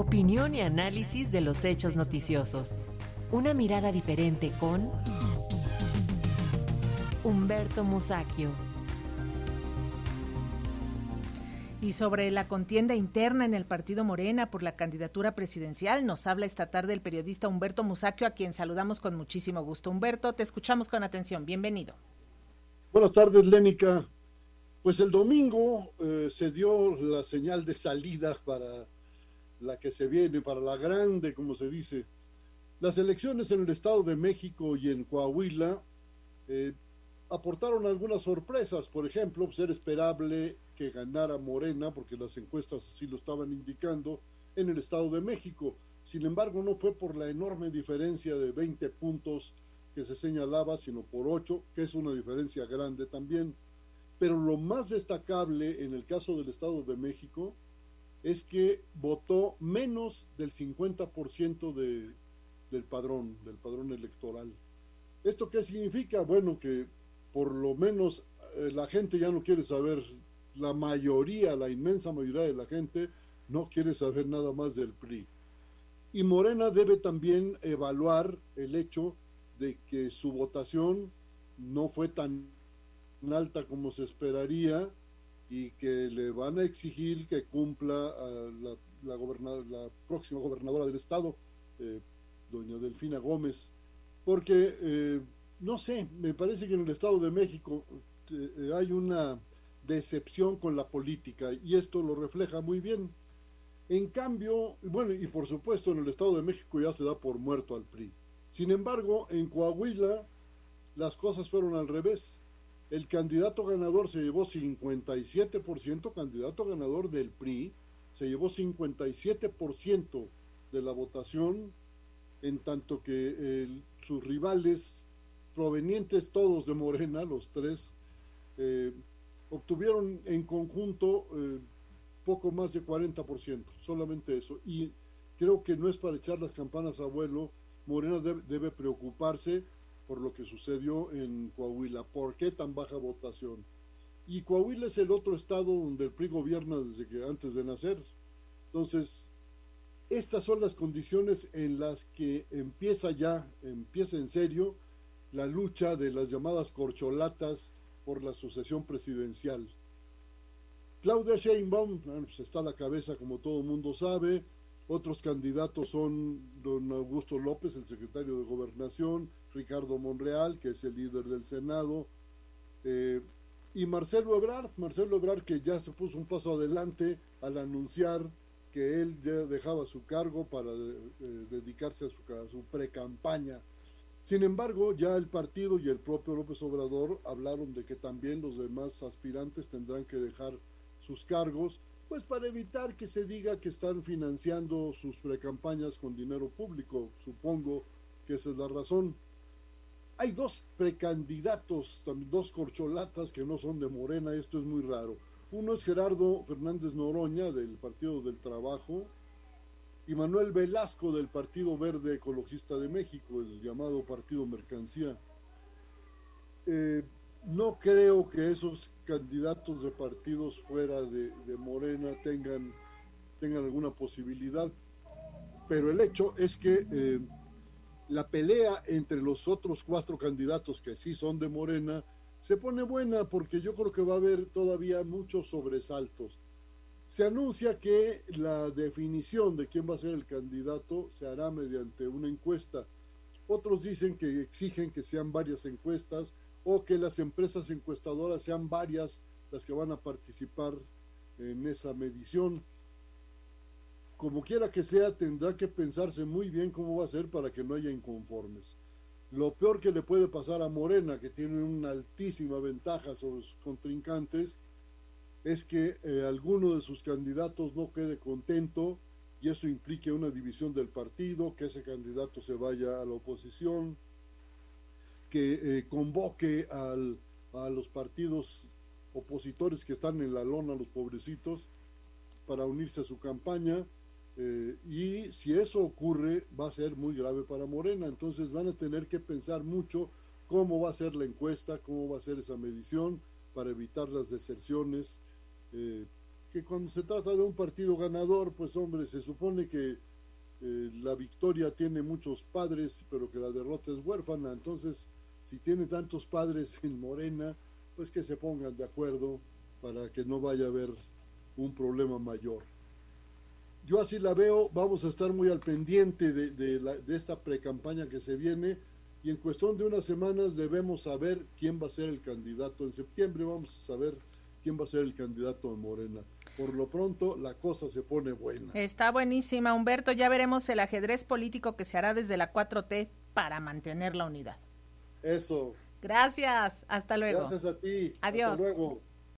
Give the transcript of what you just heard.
Opinión y análisis de los hechos noticiosos. Una mirada diferente con Humberto Musacchio. Y sobre la contienda interna en el partido Morena por la candidatura presidencial, nos habla esta tarde el periodista Humberto Musacchio, a quien saludamos con muchísimo gusto. Humberto, te escuchamos con atención. Bienvenido. Buenas tardes, Lénica. Pues el domingo eh, se dio la señal de salida para la que se viene, para la grande, como se dice. Las elecciones en el Estado de México y en Coahuila eh, aportaron algunas sorpresas. Por ejemplo, ser esperable que ganara Morena, porque las encuestas así lo estaban indicando, en el Estado de México. Sin embargo, no fue por la enorme diferencia de 20 puntos que se señalaba, sino por 8, que es una diferencia grande también. Pero lo más destacable en el caso del Estado de México es que votó menos del 50% de, del padrón, del padrón electoral. ¿Esto qué significa? Bueno, que por lo menos eh, la gente ya no quiere saber, la mayoría, la inmensa mayoría de la gente no quiere saber nada más del PRI. Y Morena debe también evaluar el hecho de que su votación no fue tan alta como se esperaría y que le van a exigir que cumpla a la, la próxima gobernadora del estado, eh, doña Delfina Gómez, porque eh, no sé, me parece que en el Estado de México eh, hay una decepción con la política y esto lo refleja muy bien. En cambio, bueno, y por supuesto en el Estado de México ya se da por muerto al PRI. Sin embargo, en Coahuila las cosas fueron al revés. El candidato ganador se llevó 57%, candidato ganador del PRI, se llevó 57% de la votación, en tanto que sus rivales provenientes todos de Morena, los tres, eh, obtuvieron en conjunto eh, poco más de 40%, solamente eso. Y creo que no es para echar las campanas a vuelo, Morena debe, preocuparse por lo que sucedió en Coahuila. ¿Por qué tan baja votación? Y Coahuila es el otro estado donde el PRI gobierna desde que antes de nacer. Entonces, estas son las condiciones en las que empieza ya, empieza en serio la lucha de las llamadas corcholatas por la sucesión presidencial. Claudia Sheinbaum pues está a la cabeza, como todo mundo sabe. Otros candidatos son don Augusto López, el secretario de Gobernación, Ricardo Monreal, que es el líder del Senado, eh, y Marcelo Ebrard, Marcelo Ebrard que ya se puso un paso adelante al anunciar que él ya dejaba su cargo para eh, dedicarse a su, a su pre-campaña. Sin embargo, ya el partido y el propio López Obrador hablaron de que también los demás aspirantes tendrán que dejar sus cargos, pues para evitar que se diga que están financiando sus precampañas con dinero público. Supongo que esa es la razón. Hay dos precandidatos, dos corcholatas que no son de Morena, esto es muy raro. Uno es Gerardo Fernández Noroña del Partido del Trabajo, y Manuel Velasco del Partido Verde Ecologista de México, el llamado Partido Mercancía. Eh, no creo que esos candidatos de partidos fuera de, Morena tengan, tengan alguna posibilidad, pero el hecho es que eh, la pelea entre los otros cuatro candidatos que sí son de Morena se pone buena porque yo creo que va a haber todavía muchos sobresaltos se anuncia que la definición de quién va a ser el candidato se hará mediante una encuesta. Otros dicen que exigen que sean varias encuestas o que las empresas encuestadoras sean varias las que van a participar en esa medición. Como quiera que sea, tendrá que pensarse muy bien cómo va a ser para que no haya inconformes. Lo peor que le puede pasar a Morena, que tiene una altísima ventaja sobre sus contrincantes, es que eh, alguno de sus candidatos no quede contento y eso implique una división del partido, que ese candidato se vaya a la oposición, que eh, convoque al, a los partidos opositores que están en la lona, los pobrecitos, para unirse a su campaña. Eh, y si eso ocurre, va a ser muy grave para Morena. Entonces van a tener que pensar mucho cómo va a ser la encuesta, cómo va a ser esa medición para evitar las deserciones eh, que cuando se trata de un partido ganador, pues hombre, se supone que eh, la victoria tiene muchos padres, pero que la derrota es huérfana. Entonces, si tiene tantos padres en Morena, pues que se pongan de acuerdo para que no vaya a haber un problema mayor. Yo así la veo, vamos a estar muy al pendiente de, de, la, de esta precampaña que se viene y en cuestión de unas semanas debemos saber quién va a ser el candidato. En septiembre vamos a saber quién va a ser el candidato de Morena. Por lo pronto la cosa se pone buena. Está buenísima, Humberto. Ya veremos el ajedrez político que se hará desde la 4T para mantener la unidad. Eso. Gracias. Hasta luego. Gracias a ti. Adiós. Hasta luego.